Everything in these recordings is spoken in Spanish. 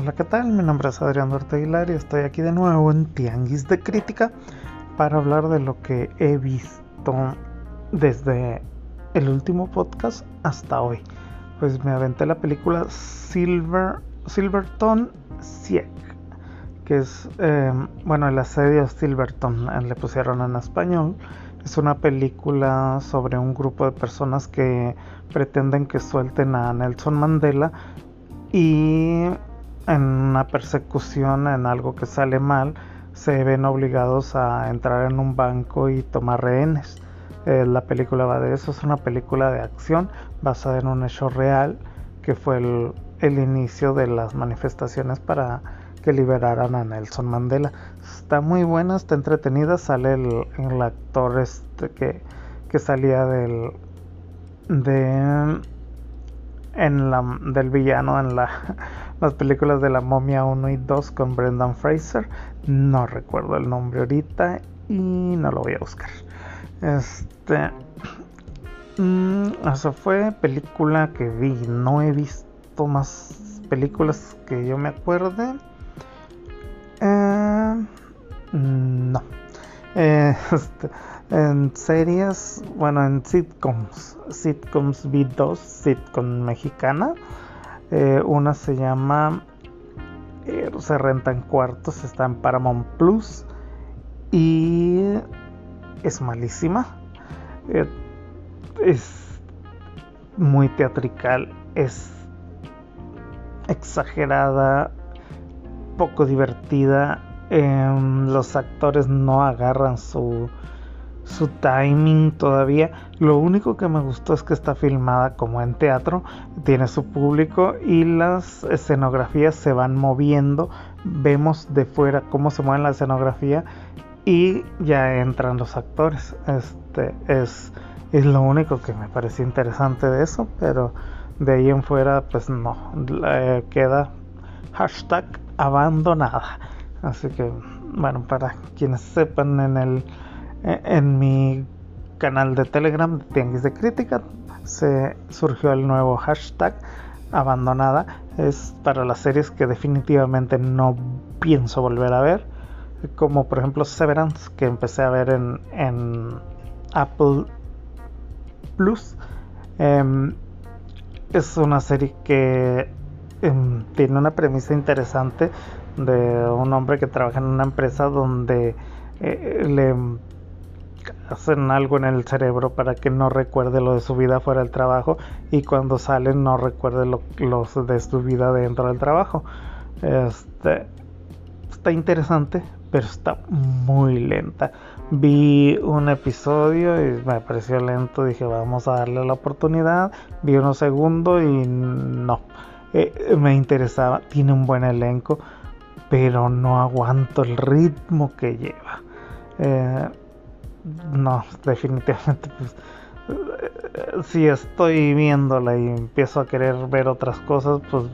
Hola, ¿qué tal? Mi nombre es Adrián Duarte Aguilar y estoy aquí de nuevo en Tianguis de Crítica para hablar de lo que he visto desde el último podcast hasta hoy. Pues me aventé la película Silver, Silverton Sieg, que es, eh, bueno, el asedio Silverton, eh, le pusieron en español. Es una película sobre un grupo de personas que pretenden que suelten a Nelson Mandela y en una persecución, en algo que sale mal, se ven obligados a entrar en un banco y tomar rehenes. Eh, la película va de eso, es una película de acción basada en un hecho real que fue el, inicio de las manifestaciones para que liberaran a Nelson Mandela. Está muy buena, está entretenida, sale el, actor este que, que salía del de en la, del villano en la, las películas de la momia 1 y 2 con Brendan Fraser. No recuerdo el nombre ahorita y no lo voy a buscar. Este. Mm, esa fue película que vi. No he visto más películas que yo me acuerde. Eh, no. Eh, este, en series, bueno, en sitcoms, sitcoms vi dos, sitcom mexicana. Eh, una se llama eh, Se renta en cuartos, está en Paramount Plus y es malísima. Eh, es muy teatrical, es exagerada, poco divertida. Em, los actores no agarran su su timing todavía. Lo único que me gustó es que está filmada como en teatro, tiene su público y las escenografías se van moviendo. Vemos de fuera cómo se mueve la escenografía y ya entran los actores. Este es, es lo único que me pareció interesante de eso, pero de ahí en fuera pues no, queda hashtag abandonada. Así que bueno, para quienes sepan en el eh, en mi canal de Telegram, Tianguis de Crítica, se surgió el nuevo hashtag abandonada. Es para las series que definitivamente no pienso volver a ver. Como por ejemplo Severance, que empecé a ver en, Apple Plus. Em, es una serie que em, tiene una premisa interesante de un hombre que trabaja en una empresa donde eh, le hacen algo en el cerebro para que no recuerde lo de su vida fuera del trabajo y cuando salen no recuerde lo, de su vida dentro del trabajo. Este, está interesante, pero está muy lenta. Vi un episodio y me pareció lento, dije vamos a darle la oportunidad. Vi uno segundo y no. Eh, me interesaba, tiene un buen elenco, pero no aguanto el ritmo que lleva. Eh, no, definitivamente, pues, si estoy viéndola y empiezo a querer ver otras cosas, pues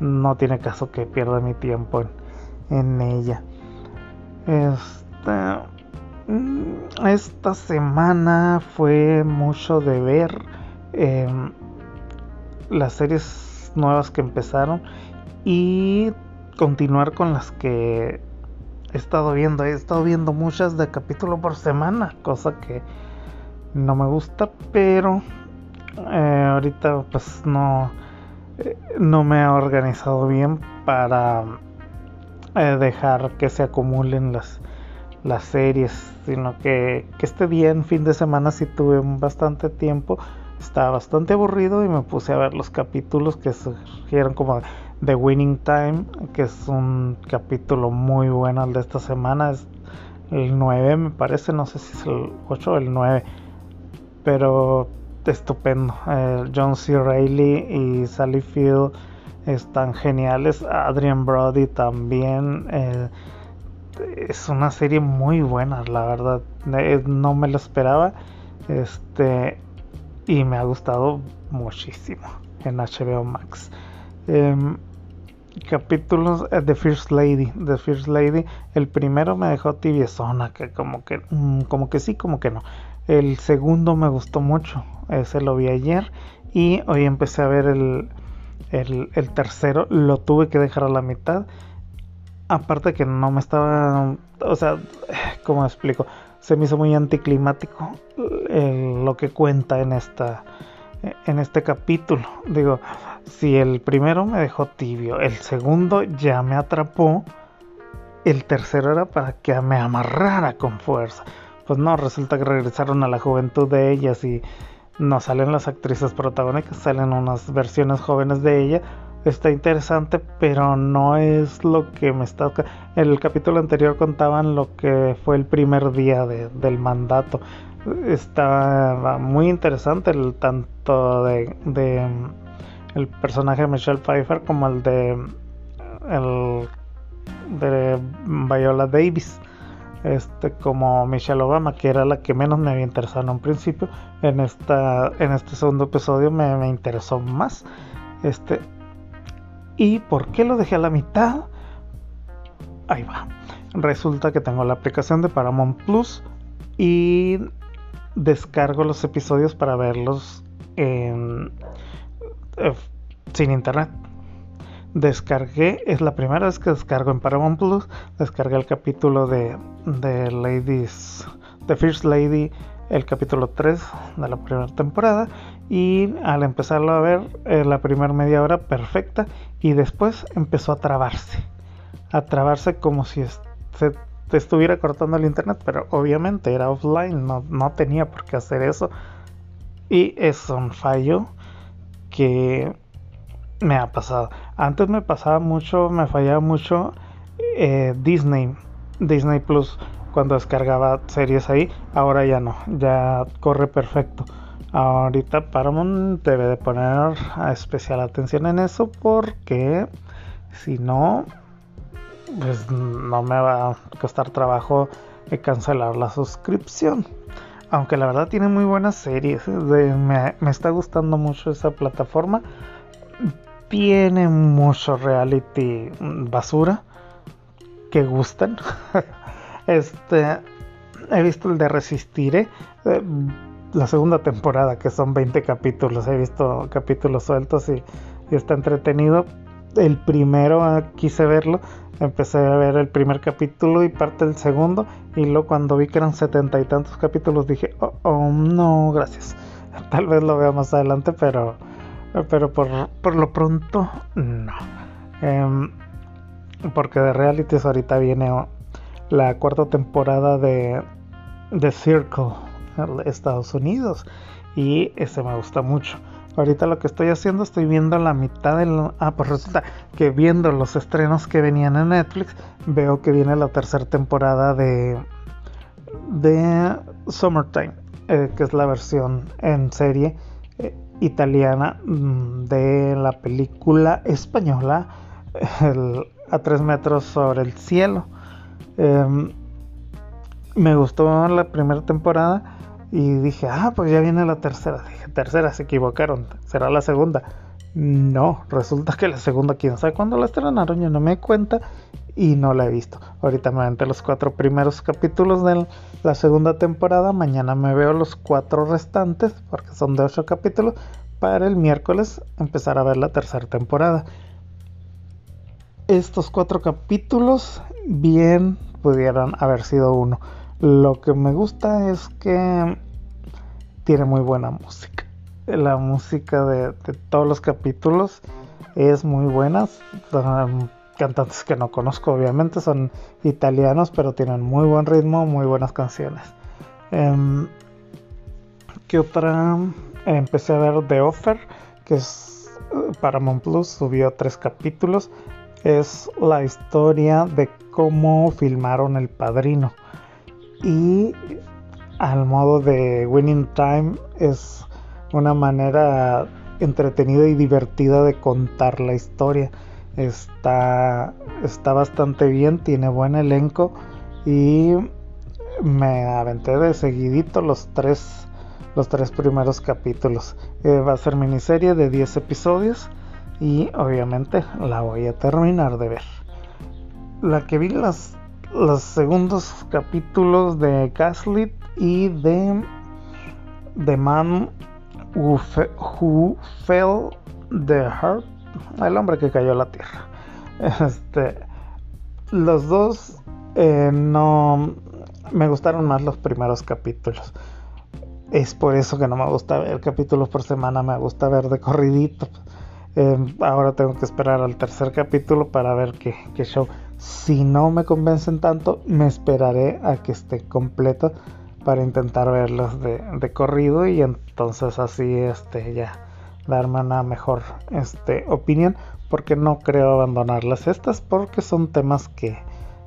no tiene caso que pierda mi tiempo en, ella. Este, mm, esta semana fue mucho de ver em, las series nuevas que empezaron y continuar con las que he estado viendo, he estado viendo muchas de capítulo por semana, cosa que no me gusta, pero eh, ahorita pues no, eh, no me he organizado bien para eh, dejar que se acumulen las, las series, sino que, que este día en fin de semana sí tuve bastante tiempo, estaba bastante aburrido y me puse a ver los capítulos que surgieron como The Winning Time, que es un capítulo muy bueno el de esta semana. Es el 9, me parece, no sé si es el 8 o el 9, pero estupendo. Eh, John C. Reilly y Sally Field están geniales. Adrian Brody también. Eh, es una serie muy buena, la verdad. Eh, no me lo esperaba. Este. Y me ha gustado muchísimo en HBO Max. Em, capítulos de First Lady, The First Lady, el primero me dejó tibiezona, que como que, mm, como que sí, como que no. El segundo me gustó mucho, ese lo vi ayer y hoy empecé a ver el, el, el tercero lo tuve que dejar a la mitad. Aparte que no me estaba... O sea, ¿cómo explico? Se me hizo muy anticlimático eh, lo que cuenta en esta en este capítulo. Digo, si el primero me dejó tibio, el segundo ya me atrapó, el tercero era para que me amarrara con fuerza. Pues no, resulta que regresaron a la juventud de ellas y no salen las actrices protagónicas, salen unas versiones jóvenes de ella. Está interesante, pero no es lo que me está... En el capítulo anterior contaban lo que fue el primer día del mandato. Está muy interesante el tanto de, de el personaje de Michelle Pfeiffer como el de el de Viola Davis este como Michelle Obama que era la que menos me había interesado en un principio. En esta en este segundo episodio me, me interesó más este y por qué lo dejé a la mitad ahí va. Resulta que tengo la aplicación de Paramount Plus y descargo los episodios para verlos en, eh, sin internet. Descargué, es la primera vez que descargo en Paramount Plus, descargué el capítulo de, de Ladies, The First Lady, el capítulo 3 de la primera temporada. Y al empezarlo a ver eh, la primera media hora perfecta. Y después empezó a trabarse, a trabarse como si se estuviera cortando el internet, pero obviamente era offline, no, no tenía por qué hacer eso y es un fallo que me ha pasado. Antes me pasaba mucho, me fallaba mucho eh, Disney, Disney Plus, cuando descargaba series ahí. Ahora ya no, ya corre perfecto. Ahorita Paramount debe de poner especial atención en eso porque si no, pues no me va a costar trabajo cancelar la suscripción. Aunque la verdad tiene muy buenas series, ¿eh? me, está gustando mucho esa plataforma tiene mucho reality basura que gustan. este, he visto el de Resistiré, eh, la segunda temporada, que son 20 capítulos. He visto capítulos sueltos y, está entretenido. El primero ah, quise verlo, empecé a ver el primer capítulo y parte del segundo. Y luego, cuando vi que eran setenta y tantos capítulos, dije, oh, oh no, gracias. Tal vez lo vea más adelante, pero pero por, lo pronto, no. Em, porque de realities ahorita viene la cuarta temporada de The Circle, Estados Unidos. Y ese me gusta mucho. Ahorita lo que estoy haciendo, estoy viendo la mitad del... Ah, pues resulta que viendo los estrenos que venían en Netflix, veo que viene la tercera temporada de... De Summertime, eh, que es la versión en serie italiana mm, de la película española A tres metros sobre el cielo. Em, me gustó la primera temporada y dije, ah, pues ya viene la tercera. Dije, tercera, se equivocaron, será la segunda. No, resulta que la segunda, quién sabe cuándo la estrenaron, yo no me cuenta y no la he visto. Ahorita me aventé los cuatro primeros capítulos de la segunda temporada. Mañana me veo los cuatro restantes, porque son de ocho capítulos, para el miércoles empezar a ver la tercera temporada. Estos cuatro capítulos bien pudieran haber sido uno. Lo que me gusta es que tiene muy buena música. La música de, todos los capítulos es muy buena cantantes que no conozco obviamente, son italianos, pero tienen muy buen ritmo, muy buenas canciones. Eh, ¿Qué otra? Empecé a ver The Offer, que es eh, Paramount Plus, subió tres capítulos. Es la historia de cómo filmaron El Padrino. Y al modo de Winning Time es una manera entretenida y divertida de contar la historia. Está, está bastante bien, tiene buen elenco y me aventé de seguidito los tres, los tres primeros capítulos. Eh, va a ser miniserie de 10 episodios y obviamente la voy a terminar de ver. La que vi las, los segundos capítulos de Gaslit y de The Man Who, Fell the Heart el hombre que cayó a la tierra. Este, los dos eh, no me gustaron más los primeros capítulos. Es por eso que no me gusta ver capítulos por semana, me gusta ver de corridito. Eh, ahora tengo que esperar al tercer capítulo para ver qué, qué, show. Si no me convencen tanto, me esperaré a que esté completo para intentar verlos de, corrido y entonces así este ya darme una mejor este, opinión porque no creo abandonarlas estas porque son temas que,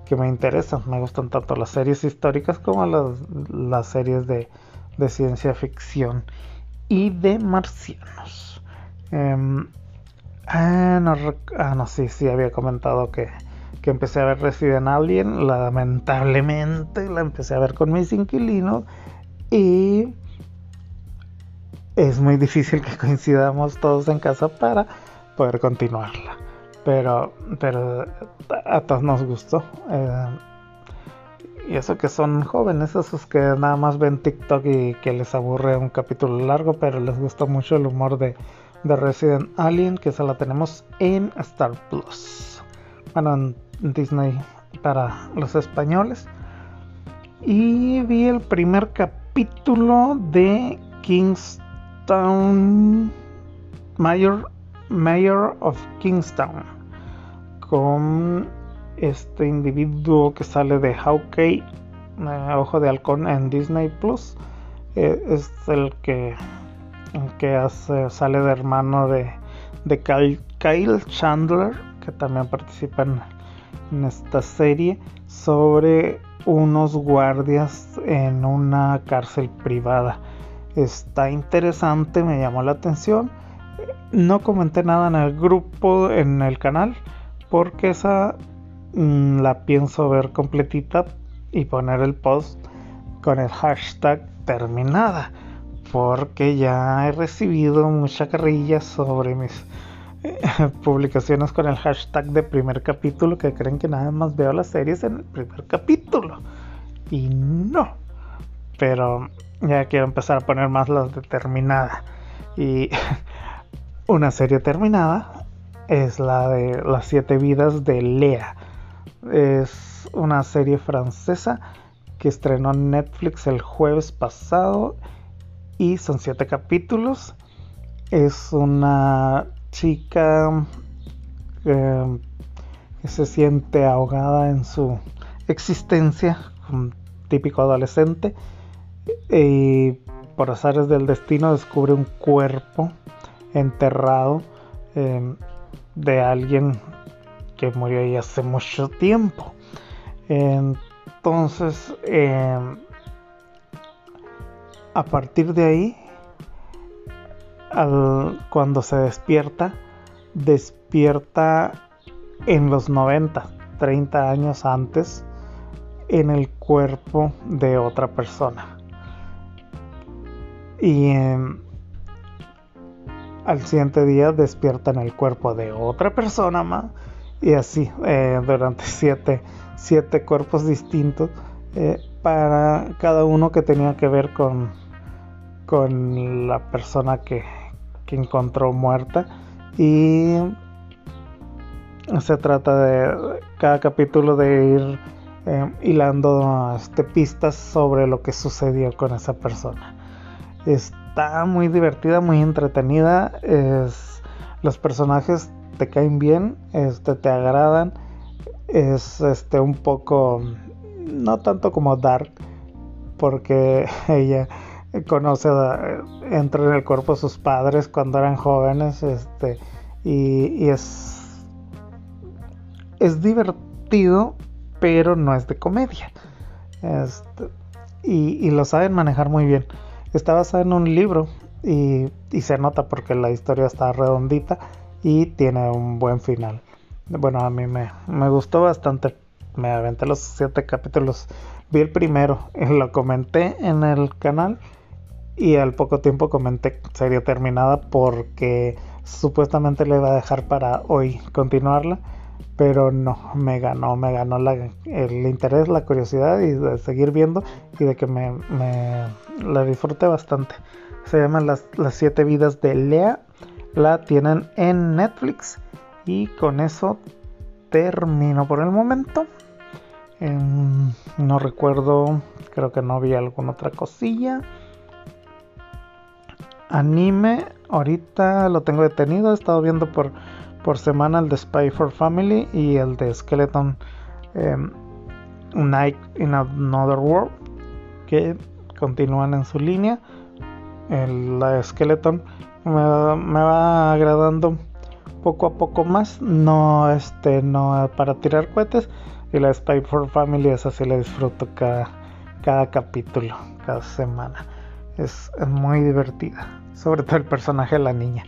que me interesan. Me gustan tanto las series históricas como las, las series de, de, ciencia ficción y de marcianos. Eh, ah, ah, no, sí, sí, había comentado que, que empecé a ver Resident Alien. Lamentablemente la empecé a ver con mis inquilinos y es muy difícil que coincidamos todos en casa para poder continuarla. Pero, pero a todos nos gustó. Eh, y eso que son jóvenes, esos que nada más ven TikTok y que les aburre un capítulo largo, pero les gusta mucho el humor de, de Resident Alien, que se la tenemos en Star Plus. Bueno, en Disney para los españoles. Y vi el primer capítulo de Kingstown Mayor Mayor of Kingstown con este individuo que sale de Hawkeye, eh, Ojo de Halcón en Disney Plus. Eh, es el que, que hace, sale de hermano de, de Kyle, Chandler, que también participa en, en esta serie, sobre unos guardias en una cárcel privada. Está interesante, me llamó la atención no comenté nada en el grupo, en el canal, porque esa mm, la pienso ver completita y poner el post con el hashtag terminada, porque ya he recibido mucha carrilla sobre mis publicaciones con el hashtag de primer capítulo que creen que nada más veo las series en el primer capítulo. Y no. Pero ya quiero empezar a poner más las de terminada. Y Una serie terminada es la de Las siete vidas de Lea. Es una serie francesa que estrenó en Netflix el jueves pasado y son siete capítulos. Es una chica eh, que se siente ahogada en su existencia, un típico adolescente, y por azares del destino descubre un cuerpo enterrado em, de alguien que murió ahí hace mucho tiempo. Entonces, em, a partir de ahí, cuando se despierta, despierta en los 90, 30 años antes, en el cuerpo de otra persona. Y em, al siguiente día despierta en el cuerpo de otra persona más y así eh, durante siete, siete, cuerpos distintos eh, para cada uno que tenía que ver con, con la persona que, que encontró muerta y se trata de cada capítulo de ir eh, hilando este, pistas sobre lo que sucedió con esa persona. Está muy divertida, muy entretenida. Es, los personajes te caen bien, este, te agradan. Es este, un poco, no tanto como Dark, porque ella conoce, entra en el cuerpo de sus padres cuando eran jóvenes. Este, y, es, es divertido, pero no es de comedia. Este, y, y lo saben manejar muy bien. Está basada en un libro y, se nota porque la historia está redondita y tiene un buen final. Bueno, a mí me, gustó bastante. Me aventé los siete capítulos. Vi el primero, lo comenté en el canal y al poco tiempo comenté sería terminada porque supuestamente le iba a dejar para hoy continuarla pero no, me ganó, me ganó el interés, la curiosidad y de seguir viendo y de que me, la disfrute bastante. Se llama las, las siete vidas de Lea. la tienen en Netflix. Y con eso termino por el momento. Em, no recuerdo, creo que no vi alguna otra cosilla. Anime, ahorita lo tengo detenido, he estado viendo por, por semana el de Spy for Family y el de Skeleton em, Night in Another World, que continúan en su línea. El, la Skeleton me, va agradando poco a poco más. No, este, no para tirar cohetes. Y la Spy for Family, esa sí la disfruto cada, cada capítulo, cada semana. Es, muy divertida. Sobre todo el personaje de la niña.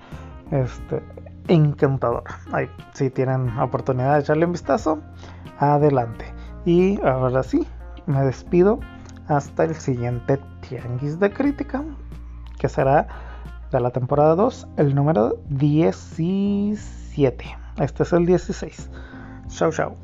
Este, encantador. si tienen oportunidad de echarle un vistazo, adelante. Y ahora sí, me despido hasta el siguiente Tianguis de Crítica, que será de la temporada 2, el número 17. Este es el 16. Chau, chau.